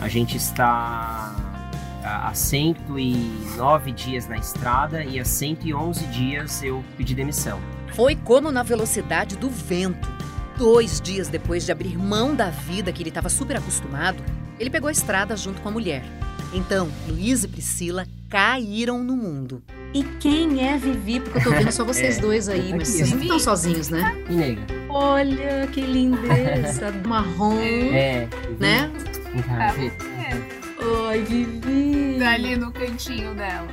A gente está há 109 dias na estrada e há 111 dias eu pedi demissão. Foi como na velocidade do vento. Dois dias depois de abrir mão da vida que ele estava super acostumado, ele pegou a estrada junto com a mulher. Então, Luiz e Priscila caíram no mundo. E quem é Vivi? Porque eu tô vendo só vocês é, dois aí, mas vocês não estão sozinhos, né? E nega. Olha que lindeza, marrom, é, né? É. Ai, Vivi. Tá ali no cantinho dela.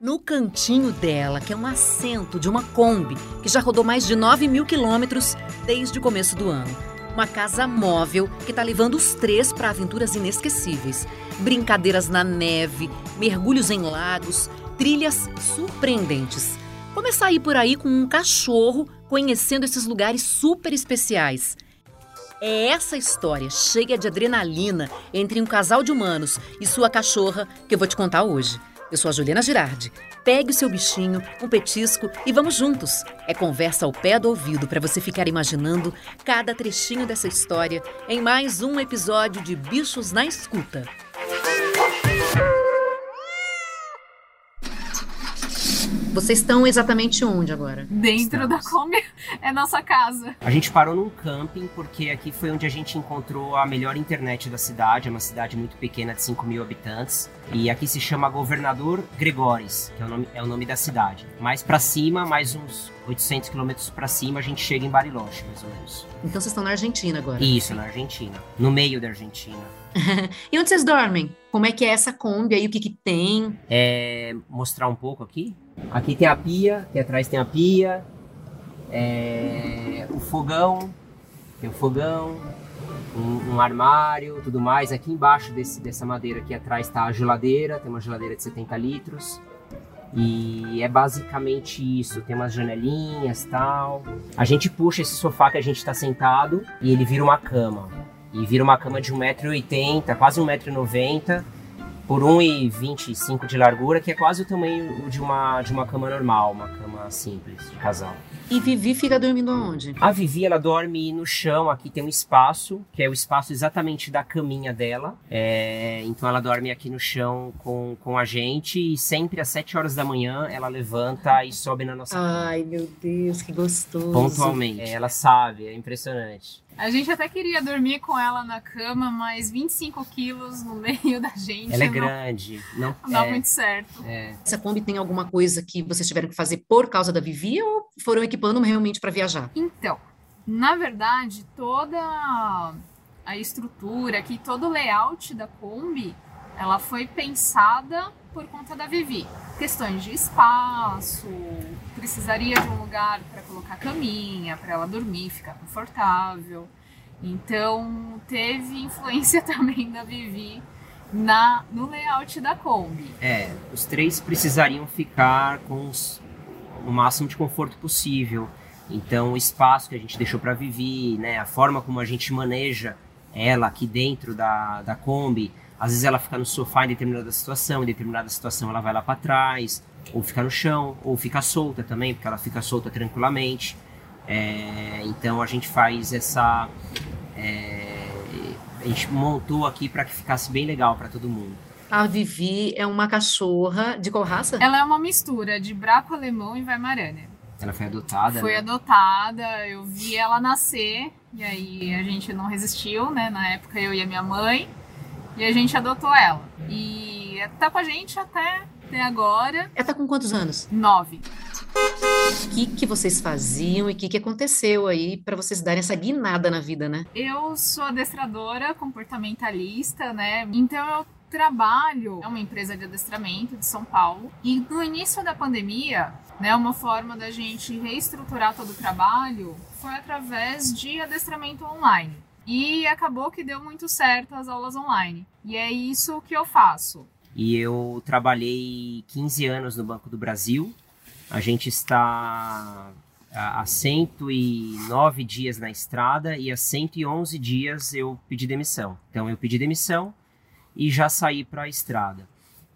No cantinho dela, que é um assento de uma Kombi, que já rodou mais de 9 mil quilômetros desde o começo do ano. Uma casa móvel que está levando os três para aventuras inesquecíveis. Brincadeiras na neve, mergulhos em lagos, trilhas surpreendentes. Começar a ir por aí com um cachorro, conhecendo esses lugares super especiais. É essa história cheia de adrenalina entre um casal de humanos e sua cachorra que eu vou te contar hoje. Eu sou a Juliana Girardi. Pegue o seu bichinho, um petisco e vamos juntos. É conversa ao pé do ouvido para você ficar imaginando cada trechinho dessa história em mais um episódio de Bichos na Escuta. Vocês estão exatamente onde agora? Dentro Estamos. da Kombi é nossa casa. A gente parou num camping porque aqui foi onde a gente encontrou a melhor internet da cidade. É uma cidade muito pequena de 5 mil habitantes. E aqui se chama Governador Gregores, que é o nome, é o nome da cidade. Mais para cima, mais uns 800 quilômetros para cima, a gente chega em Bariloche, mais ou menos. Então vocês estão na Argentina agora? Isso, na Argentina. No meio da Argentina. e onde vocês dormem? Como é que é essa Kombi aí? O que, que tem? É, mostrar um pouco aqui. Aqui tem a pia, aqui atrás tem a pia, é, o fogão, tem o fogão, um, um, armário, tudo mais. Aqui embaixo desse, dessa madeira aqui atrás está a geladeira, tem uma geladeira de 70 litros. E é basicamente isso, tem umas janelinhas tal. A gente puxa esse sofá que a gente está sentado e ele vira uma cama. E vira uma cama de 1,80m, quase 1,90m por 1,25 de largura, que é quase o tamanho de uma, de uma cama normal, uma cama simples de casal. E Vivi fica dormindo onde? A Vivi, ela dorme no chão. Aqui tem um espaço, que é o espaço exatamente da caminha dela. É, então ela dorme aqui no chão com, com a gente. E sempre às 7 horas da manhã ela levanta e sobe na nossa cama. Ai, meu Deus, que gostoso. Pontualmente. É, ela sabe, é impressionante. A gente até queria dormir com ela na cama, mas 25 quilos no meio da gente. Ela é não, grande. Não, não dá é, muito certo. É. Essa Kombi tem alguma coisa que vocês tiveram que fazer por causa da Vivi ou foram equipando realmente para viajar? Então, na verdade, toda a estrutura aqui, todo o layout da Kombi, ela foi pensada por conta da Vivi. Questões de espaço, precisaria de um lugar para colocar caminha, para ela dormir, ficar confortável. Então teve influência também da Vivi na no layout da Kombi. É, os três precisariam ficar com os, o máximo de conforto possível. Então o espaço que a gente deixou para Vivi, né, a forma como a gente maneja ela aqui dentro da, da Kombi, às vezes ela fica no sofá em determinada situação, em determinada situação ela vai lá para trás, ou fica no chão, ou fica solta também, porque ela fica solta tranquilamente. É, então a gente faz essa. É, a gente montou aqui para que ficasse bem legal para todo mundo. A Vivi é uma cachorra de qual raça? Ela é uma mistura de braco alemão e Weimaraner. Ela foi adotada? Foi né? adotada, eu vi ela nascer, e aí a gente não resistiu, né? Na época eu e a minha mãe. E a gente adotou ela. E tá com a gente até, até agora. Ela tá com quantos anos? Nove. O que, que vocês faziam e o que, que aconteceu aí para vocês darem essa guinada na vida, né? Eu sou adestradora comportamentalista, né? Então eu trabalho é uma empresa de adestramento de São Paulo e no início da pandemia, né, uma forma da gente reestruturar todo o trabalho foi através de adestramento online. E acabou que deu muito certo as aulas online. E é isso que eu faço. E eu trabalhei 15 anos no Banco do Brasil. A gente está há 109 dias na estrada e há 111 dias eu pedi demissão. Então eu pedi demissão e já saí para a estrada.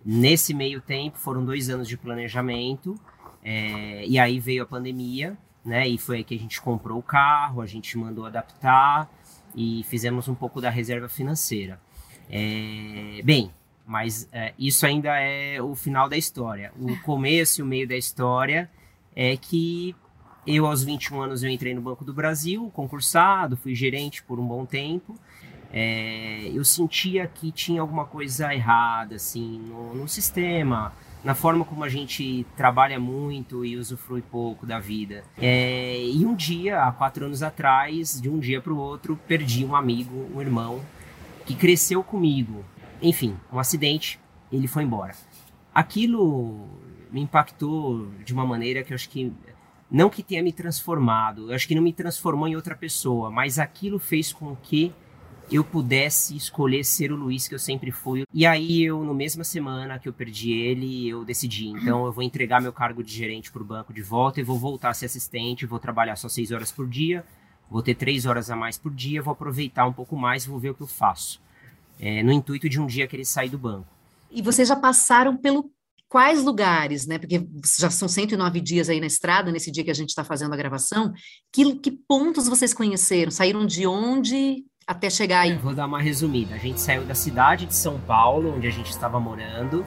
Nesse meio tempo foram dois anos de planejamento é, e aí veio a pandemia, né? E foi aí que a gente comprou o carro, a gente mandou adaptar e fizemos um pouco da reserva financeira. É, bem, mas é, isso ainda é o final da história. O começo e o meio da história é que eu, aos 21 anos, eu entrei no Banco do Brasil, concursado, fui gerente por um bom tempo. É, eu sentia que tinha alguma coisa errada, assim, no, no sistema, na forma como a gente trabalha muito e usufrui pouco da vida. É, e um dia, há quatro anos atrás, de um dia para o outro, perdi um amigo, um irmão, que cresceu comigo. Enfim, um acidente, ele foi embora. Aquilo me impactou de uma maneira que eu acho que não que tenha me transformado, eu acho que não me transformou em outra pessoa, mas aquilo fez com que eu pudesse escolher ser o Luiz que eu sempre fui. E aí eu, no mesma semana que eu perdi ele, eu decidi, então eu vou entregar meu cargo de gerente para o banco de volta e vou voltar a ser assistente, vou trabalhar só seis horas por dia, vou ter três horas a mais por dia, vou aproveitar um pouco mais, vou ver o que eu faço. É, no intuito de um dia querer sair do banco. E vocês já passaram pelo quais lugares, né? Porque já são 109 dias aí na estrada, nesse dia que a gente está fazendo a gravação. Que, que pontos vocês conheceram? Saíram de onde? Até chegar aí? Vou dar uma resumida. A gente saiu da cidade de São Paulo, onde a gente estava morando,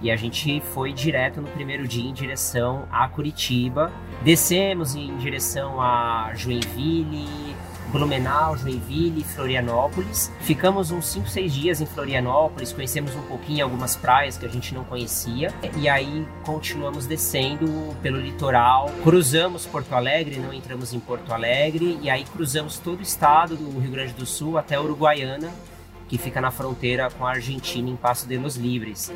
e a gente foi direto no primeiro dia em direção a Curitiba. Descemos em direção a Joinville, Blumenau, Joinville, Florianópolis. Ficamos uns 5, 6 dias em Florianópolis, conhecemos um pouquinho algumas praias que a gente não conhecia e aí continuamos descendo pelo litoral. Cruzamos Porto Alegre, não entramos em Porto Alegre e aí cruzamos todo o estado do Rio Grande do Sul até Uruguaiana, que fica na fronteira com a Argentina em Passo de los Libres.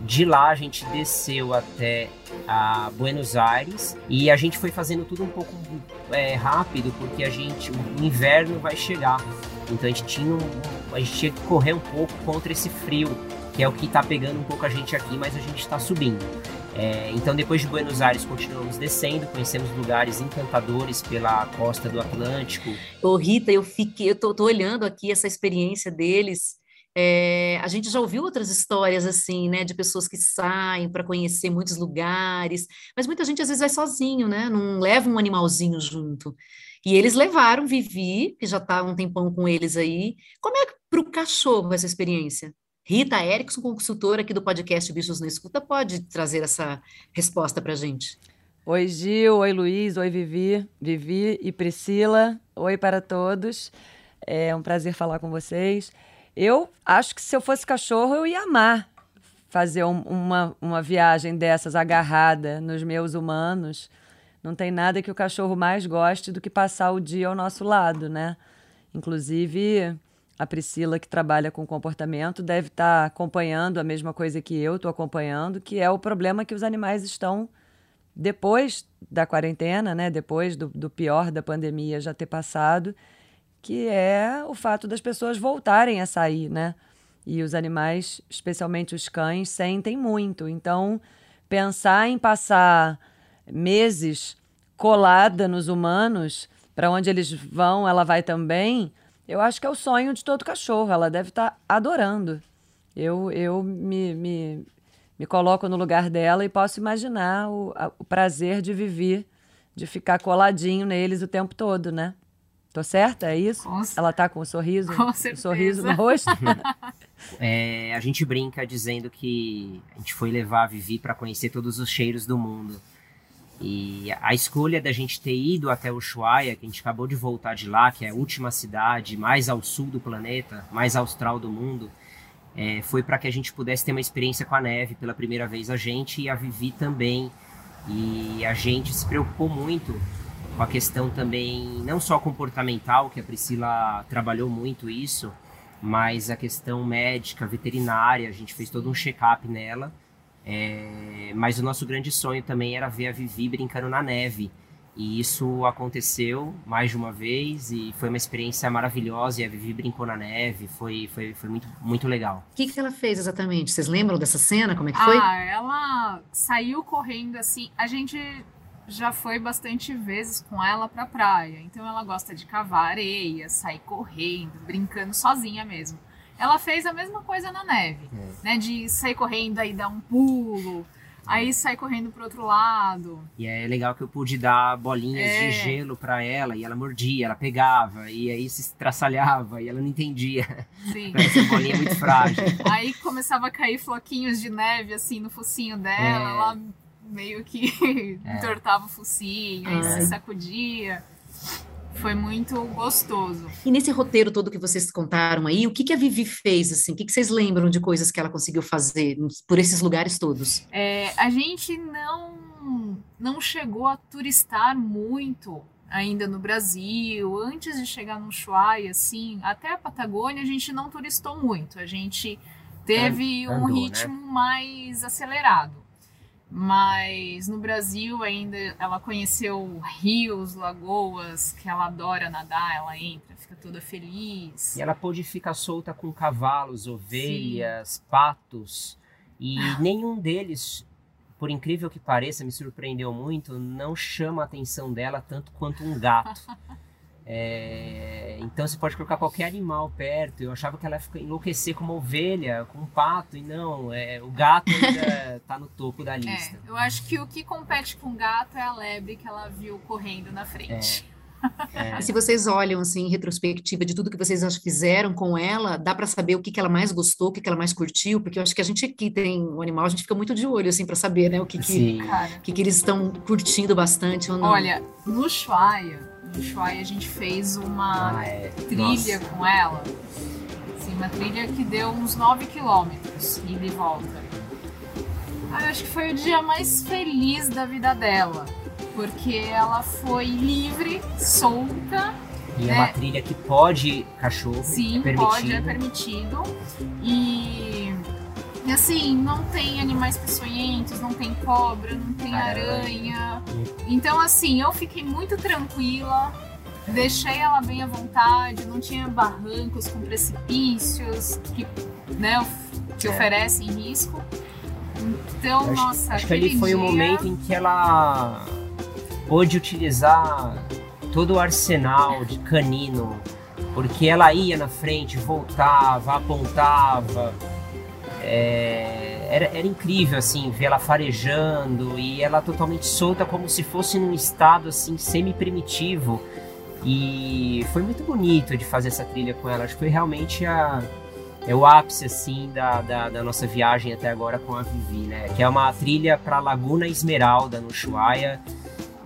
De lá a gente desceu até a Buenos Aires e a gente foi fazendo tudo um pouco é, rápido porque a gente o inverno vai chegar. Então a gente tinha a gente tinha que correr um pouco contra esse frio que é o que está pegando um pouco a gente aqui, mas a gente está subindo. É, então depois de Buenos Aires continuamos descendo, conhecemos lugares encantadores pela costa do Atlântico. Ô Rita, eu fiquei, eu tô, tô olhando aqui essa experiência deles é, a gente já ouviu outras histórias assim, né, de pessoas que saem para conhecer muitos lugares, mas muita gente às vezes vai sozinho, né, não leva um animalzinho junto. E eles levaram Vivi, que já está um tempão com eles aí. Como é para o cachorro essa experiência? Rita Erickson, consultora aqui do podcast Bichos na Escuta, pode trazer essa resposta para a gente. Oi, Gil. Oi, Luiz. Oi, Vivi. Vivi e Priscila. Oi para todos. É um prazer falar com vocês. Eu acho que se eu fosse cachorro, eu ia amar fazer um, uma, uma viagem dessas agarrada nos meus humanos. Não tem nada que o cachorro mais goste do que passar o dia ao nosso lado, né? Inclusive, a Priscila, que trabalha com comportamento, deve estar tá acompanhando a mesma coisa que eu estou acompanhando, que é o problema que os animais estão depois da quarentena, né? Depois do, do pior da pandemia já ter passado que é o fato das pessoas voltarem a sair, né? E os animais, especialmente os cães, sentem muito. Então, pensar em passar meses colada nos humanos, para onde eles vão, ela vai também, eu acho que é o sonho de todo cachorro. Ela deve estar tá adorando. Eu, eu me, me, me coloco no lugar dela e posso imaginar o, a, o prazer de viver, de ficar coladinho neles o tempo todo, né? Tô certa? É isso? Com Ela tá com um sorriso, com um sorriso no rosto? é, a gente brinca dizendo que a gente foi levar a Vivi para conhecer todos os cheiros do mundo. E a escolha da gente ter ido até Ushuaia, que a gente acabou de voltar de lá, que é a última cidade mais ao sul do planeta, mais austral do mundo, é, foi para que a gente pudesse ter uma experiência com a neve pela primeira vez, a gente e a Vivi também. E a gente se preocupou muito com a questão também, não só comportamental, que a Priscila trabalhou muito isso, mas a questão médica, veterinária, a gente fez todo um check-up nela. É, mas o nosso grande sonho também era ver a Vivi brincando na neve. E isso aconteceu mais de uma vez e foi uma experiência maravilhosa. E a Vivi brincou na neve, foi, foi, foi muito, muito legal. O que, que ela fez exatamente? Vocês lembram dessa cena? Como é que foi? Ah, ela saiu correndo assim. A gente já foi bastante vezes com ela pra praia. Então ela gosta de cavar areia, sair correndo, brincando sozinha mesmo. Ela fez a mesma coisa na neve, é. né? De sair correndo aí dar um pulo. Aí sai correndo pro outro lado. E é legal que eu pude dar bolinhas É. de gelo pra ela e ela mordia, ela pegava e aí se estraçalhava e ela não entendia. Sim. Essa bolinha é muito frágil. Aí começava a cair floquinhos de neve assim no focinho dela, É. ela meio que entortava o focinho, aí Ai. se sacudia. Foi muito gostoso. E nesse roteiro todo que vocês contaram aí, o que que a Vivi fez, assim? O que que vocês lembram de coisas que ela conseguiu fazer por esses lugares todos? É, a gente não, não chegou a turistar muito ainda no Brasil. Antes de chegar no Ushuaia, assim, até a Patagônia, a gente não turistou muito. A gente teve um Andou, né? ritmo mais acelerado. Mas no Brasil ainda ela conheceu rios, lagoas, que ela adora nadar, ela entra, fica toda feliz. E ela pôde ficar solta com cavalos, ovelhas, patos e nenhum deles, por incrível que pareça, me surpreendeu muito, não chama a atenção dela tanto quanto um gato. É, então você pode colocar qualquer animal perto. Eu achava que ela ia enlouquecer com uma ovelha, com um pato, e não. É, o gato ainda tá no topo da É, lista. eu acho que o que compete com gato é a lebre que ela viu correndo na frente. É. E se vocês olham, assim, em retrospectiva de tudo que vocês fizeram com ela, dá para saber o que que ela mais gostou, o que que ela mais curtiu? Porque eu acho que a gente aqui tem um animal, a gente fica muito de olho, assim, para saber, né? O que que, o que que eles estão curtindo bastante ou não. olha, no Ushuaia, no Ushuaia a gente fez uma Ah, é. trilha Nossa. com ela. Assim, uma trilha que deu uns 9 quilômetros ida e volta. Ah, eu acho que foi o dia mais feliz da vida dela. Porque ela foi livre, solta, E é É. uma trilha que pode cachorro, Sim, é permitido. pode, é permitido. E, e assim, não tem animais peçonhentos, não tem cobra, não tem Aranha. Então, assim, eu fiquei muito tranquila, deixei ela bem à vontade, não tinha barrancos com precipícios que, né, que É. oferecem risco. Então, acho, nossa, acho que ali foi o dia- momento em que ela pôde utilizar todo o arsenal de canino, porque ela ia na frente, voltava, apontava. É, era, era incrível assim ver ela farejando e ela totalmente solta como se fosse num estado assim semi-primitivo. E foi muito bonito de fazer essa trilha com ela. Acho que foi realmente a é o ápice assim da, da, da nossa viagem até agora com a Vivi, né? Que é uma trilha para Laguna Esmeralda no Ushuaia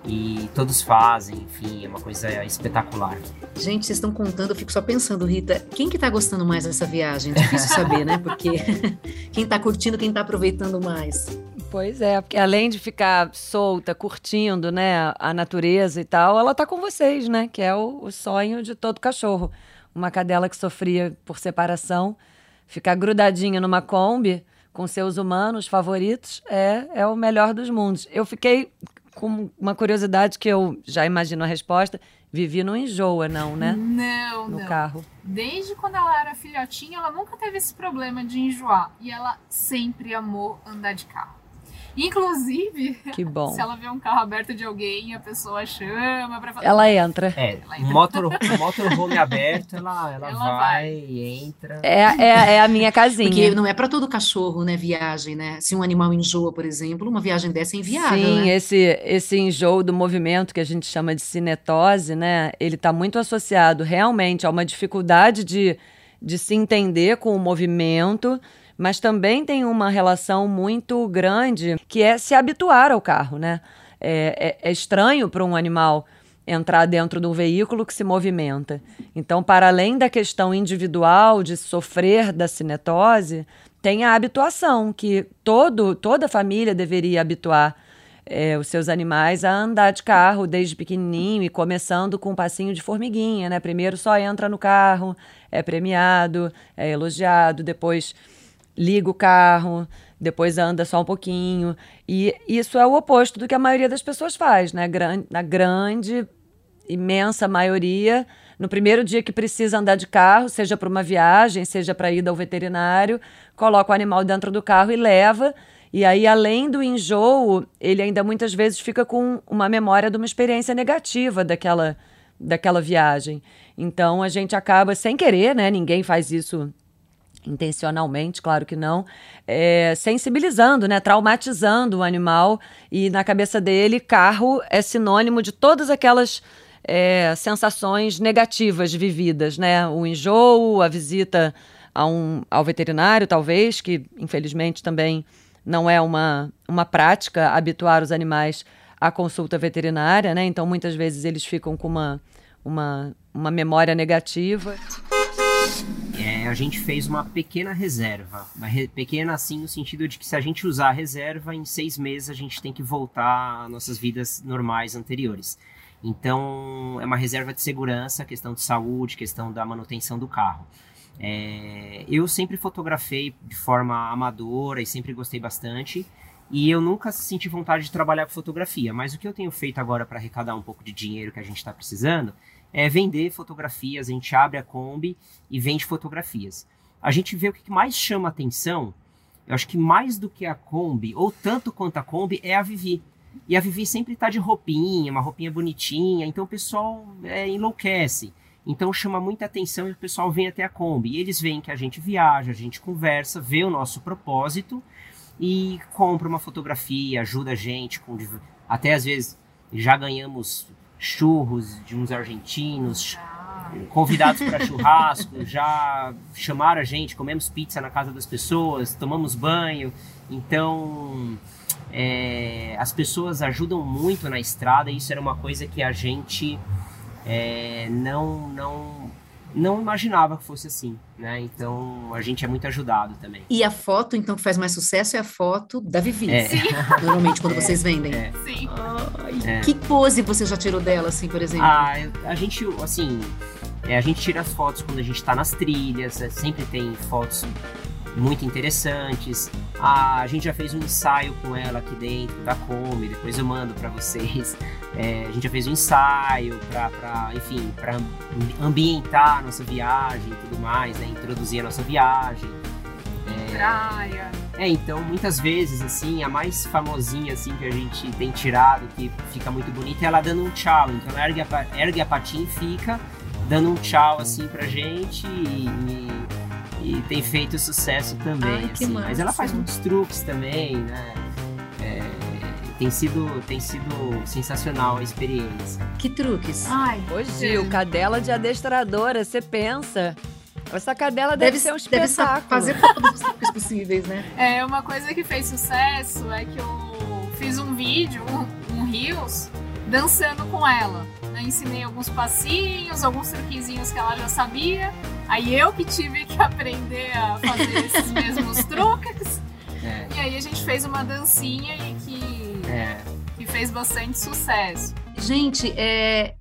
e todos fazem, enfim, é uma coisa espetacular. Gente, vocês estão contando, eu fico só pensando, Rita, quem que tá gostando mais dessa viagem? Difícil saber, né? Porque quem tá curtindo, quem tá aproveitando mais. Pois é, porque além de ficar solta, curtindo, né, a natureza e tal, ela tá com vocês, né? Que é o, o sonho de todo cachorro. Uma cadela que sofria por separação, ficar grudadinha numa Kombi com seus humanos favoritos é, é o melhor dos mundos. Eu fiquei com uma curiosidade que eu já imagino a resposta. Vivi não enjoa, não, né? Não, No não. carro. Desde quando ela era filhotinha, ela nunca teve esse problema de enjoar. E ela sempre amou andar de carro. Inclusive, Que bom. se ela vê um carro aberto de alguém, a pessoa chama pra falar. Ela entra. É, Ela um motor, motorhome aberto, ela, ela, Ela vai, vai. e entra. É, é, é a minha casinha. Porque não é para todo cachorro, né, viagem, né? Se um animal enjoa, por exemplo, uma viagem dessa é inviável, Sim, né? esse, esse enjoo do movimento que a gente chama de cinetose, né? Ele está muito associado realmente a uma dificuldade de, de se entender com o movimento, mas também tem uma relação muito grande que é se habituar ao carro, né? É, é- é estranho para um animal entrar dentro de um veículo que se movimenta. Então, para além da questão individual de sofrer da cinetose, tem a habituação, que todo, toda família deveria habituar é, os seus animais a andar de carro desde pequenininho e começando com um passinho de formiguinha, né? Primeiro só entra no carro, é premiado, é elogiado, depois liga o carro, depois anda só um pouquinho. E isso é o oposto do que a maioria das pessoas faz, né? Na grande, imensa maioria, no primeiro dia que precisa andar de carro, seja para uma viagem, seja para ir ao veterinário, coloca o animal dentro do carro e leva. E aí, além do enjoo, ele ainda muitas vezes fica com uma memória de uma experiência negativa daquela, daquela viagem. Então, a gente acaba, sem querer, né? Ninguém faz isso intencionalmente, claro que não, é, sensibilizando, né, traumatizando o animal. E na cabeça dele carro é sinônimo de todas aquelas é, sensações negativas vividas, né, o enjoo, a visita a um, ao veterinário, talvez, que infelizmente também não é uma, uma prática habituar os animais à consulta veterinária, né, então muitas vezes eles ficam com uma, uma, uma memória negativa. A gente fez uma pequena reserva. Re pequena, assim, no sentido de que se a gente usar a reserva, em seis meses a gente tem que voltar às nossas vidas normais anteriores. Então, é uma reserva de segurança, questão de saúde, questão da manutenção do carro. É, eu sempre fotografei de forma amadora e sempre gostei bastante. E eu nunca senti vontade de trabalhar com fotografia. Mas o que eu tenho feito agora para arrecadar um pouco de dinheiro que a gente está precisando é vender fotografias. A gente abre a Kombi e vende fotografias. A gente vê o que mais chama atenção. Eu acho que mais do que a Kombi, ou tanto quanto a Kombi, é a Vivi. E a Vivi sempre está de roupinha, uma roupinha bonitinha, então o pessoal é, enlouquece. Então chama muita atenção e o pessoal vem até a Kombi. E eles veem que a gente viaja, a gente conversa, vê o nosso propósito e compra uma fotografia, ajuda a gente com até às vezes já ganhamos churros de uns argentinos, convidados para churrasco, já chamaram a gente, comemos pizza na casa das pessoas, tomamos banho. Então, é, as pessoas ajudam muito na estrada. E isso era uma coisa que a gente é, não, não não imaginava que fosse assim, né? Então a gente é muito ajudado também. E a foto, então, que faz mais sucesso é a foto da Vivi. É. Sim. Normalmente quando é, vocês vendem. É. Sim. Ai, é. Que pose você já tirou dela, assim, por exemplo? Ah, a gente, assim, é, a gente tira as fotos quando a gente está nas trilhas, é, sempre tem fotos muito interessantes. Ah, a gente já fez um ensaio com ela aqui dentro da Come, depois eu mando para vocês. É, a gente já fez um ensaio para, enfim, para ambientar a nossa viagem e tudo mais, né? Introduzir a nossa viagem. É, Praia. É, então muitas vezes, assim, a mais famosinha, assim, que a gente tem tirado, que fica muito bonita, é ela dando um tchau. Então ela ergue a, ergue a patinha e fica dando um tchau, assim, pra gente e, e e tem feito sucesso também. Ai, assim. Mas ela faz muitos truques também, né? É, tem sido, tem sido sensacional a experiência. Que truques? Ai, hoje o cadela de adestradora, você pensa. Essa cadela deve, deve ser um espetáculo. Deve fazer todos os truques possíveis, né? É, uma coisa que fez sucesso é que eu fiz um vídeo, um, um Reels, dançando com ela. Eu ensinei alguns passinhos, alguns truquezinhos que ela já sabia. Aí eu que tive que aprender a fazer esses mesmos truques. É. E aí a gente fez uma dancinha e que, é. que fez bastante sucesso. Gente, é,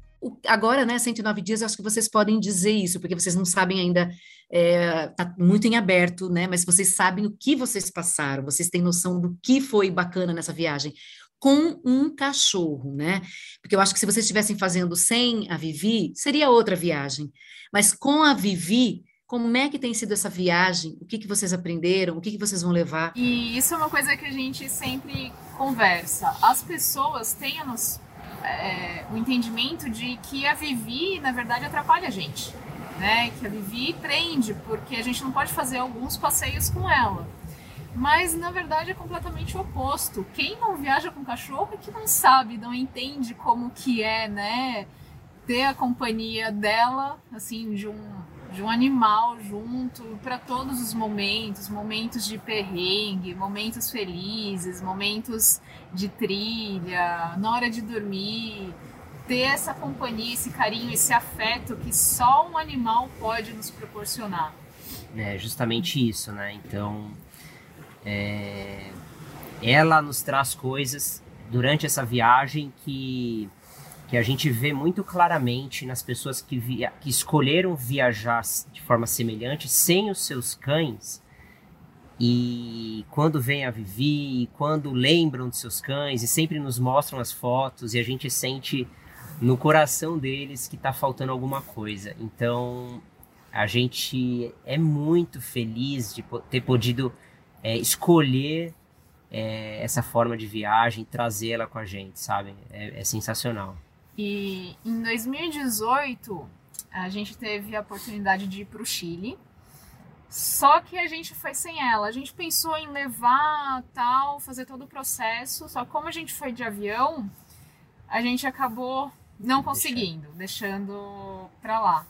agora, né, 109 dias, eu acho que vocês podem dizer isso, porque vocês não sabem ainda, é, tá muito em aberto, né, mas vocês sabem o que vocês passaram, vocês têm noção do que foi bacana nessa viagem com um cachorro, né? Porque eu acho que se vocês estivessem fazendo sem a Vivi, seria outra viagem. Mas com a Vivi, como é que tem sido essa viagem? O que, que vocês aprenderam? O que, que vocês vão levar? E isso é uma coisa que a gente sempre conversa. As pessoas têm é, o entendimento de que a Vivi, na verdade, atrapalha a gente. Né? Que a Vivi prende, porque a gente não pode fazer alguns passeios com ela. Mas na verdade é completamente o oposto. Quem não viaja com cachorro é que não sabe, não entende como que é, né? Ter a companhia dela, assim, de um, de um animal junto para todos os momentos, momentos de perrengue, momentos felizes, momentos de trilha, na hora de dormir, ter essa companhia, esse carinho, esse afeto que só um animal pode nos proporcionar. É justamente isso, né? Então, é, ela nos traz coisas durante essa viagem que, que a gente vê muito claramente nas pessoas que, via, que escolheram viajar de forma semelhante sem os seus cães. E quando vem a Vivi, quando lembram de seus cães e sempre nos mostram as fotos e a gente sente no coração deles que está faltando alguma coisa. Então a gente é muito feliz de ter podido é, escolher é, essa forma de viagem, trazê-la com a gente, sabe? É, é, sensacional. E em 2018 a gente teve a oportunidade de ir para o Chile. Só que a gente foi sem ela. A gente pensou em levar tal, fazer todo o processo. Só como a gente foi de avião, a gente acabou não conseguindo, deixando pra lá.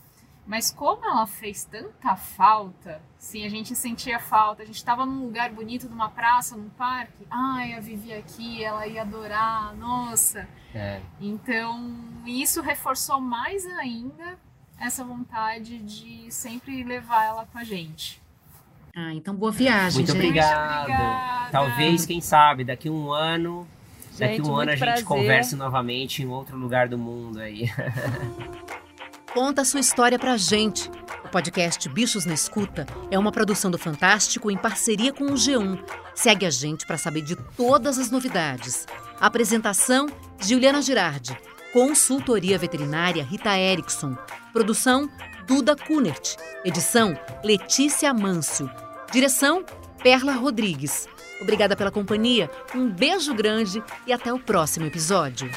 Mas como ela fez tanta falta, sim, a gente sentia falta. A gente estava num lugar bonito, numa praça, num parque. Ai, a Vivi aqui, ela ia adorar, nossa. É. Então, isso reforçou mais ainda essa vontade de sempre levar ela com a gente. Ah, então boa viagem, Muito gente. obrigado. obrigada. Talvez, quem sabe, daqui um ano. Daqui Gente, um ano a muito gente prazer. converse novamente em outro lugar do mundo aí. Conta a sua história pra gente. O podcast Bichos na Escuta é uma produção do Fantástico em parceria com o G1. Segue a gente para saber de todas as novidades. Apresentação: Juliana Girardi. Consultoria veterinária Rita Erickson. Produção: Duda Kunert. Edição: Letícia Mâncio. Direção: Perla Rodrigues. Obrigada pela companhia, um beijo grande e até o próximo episódio.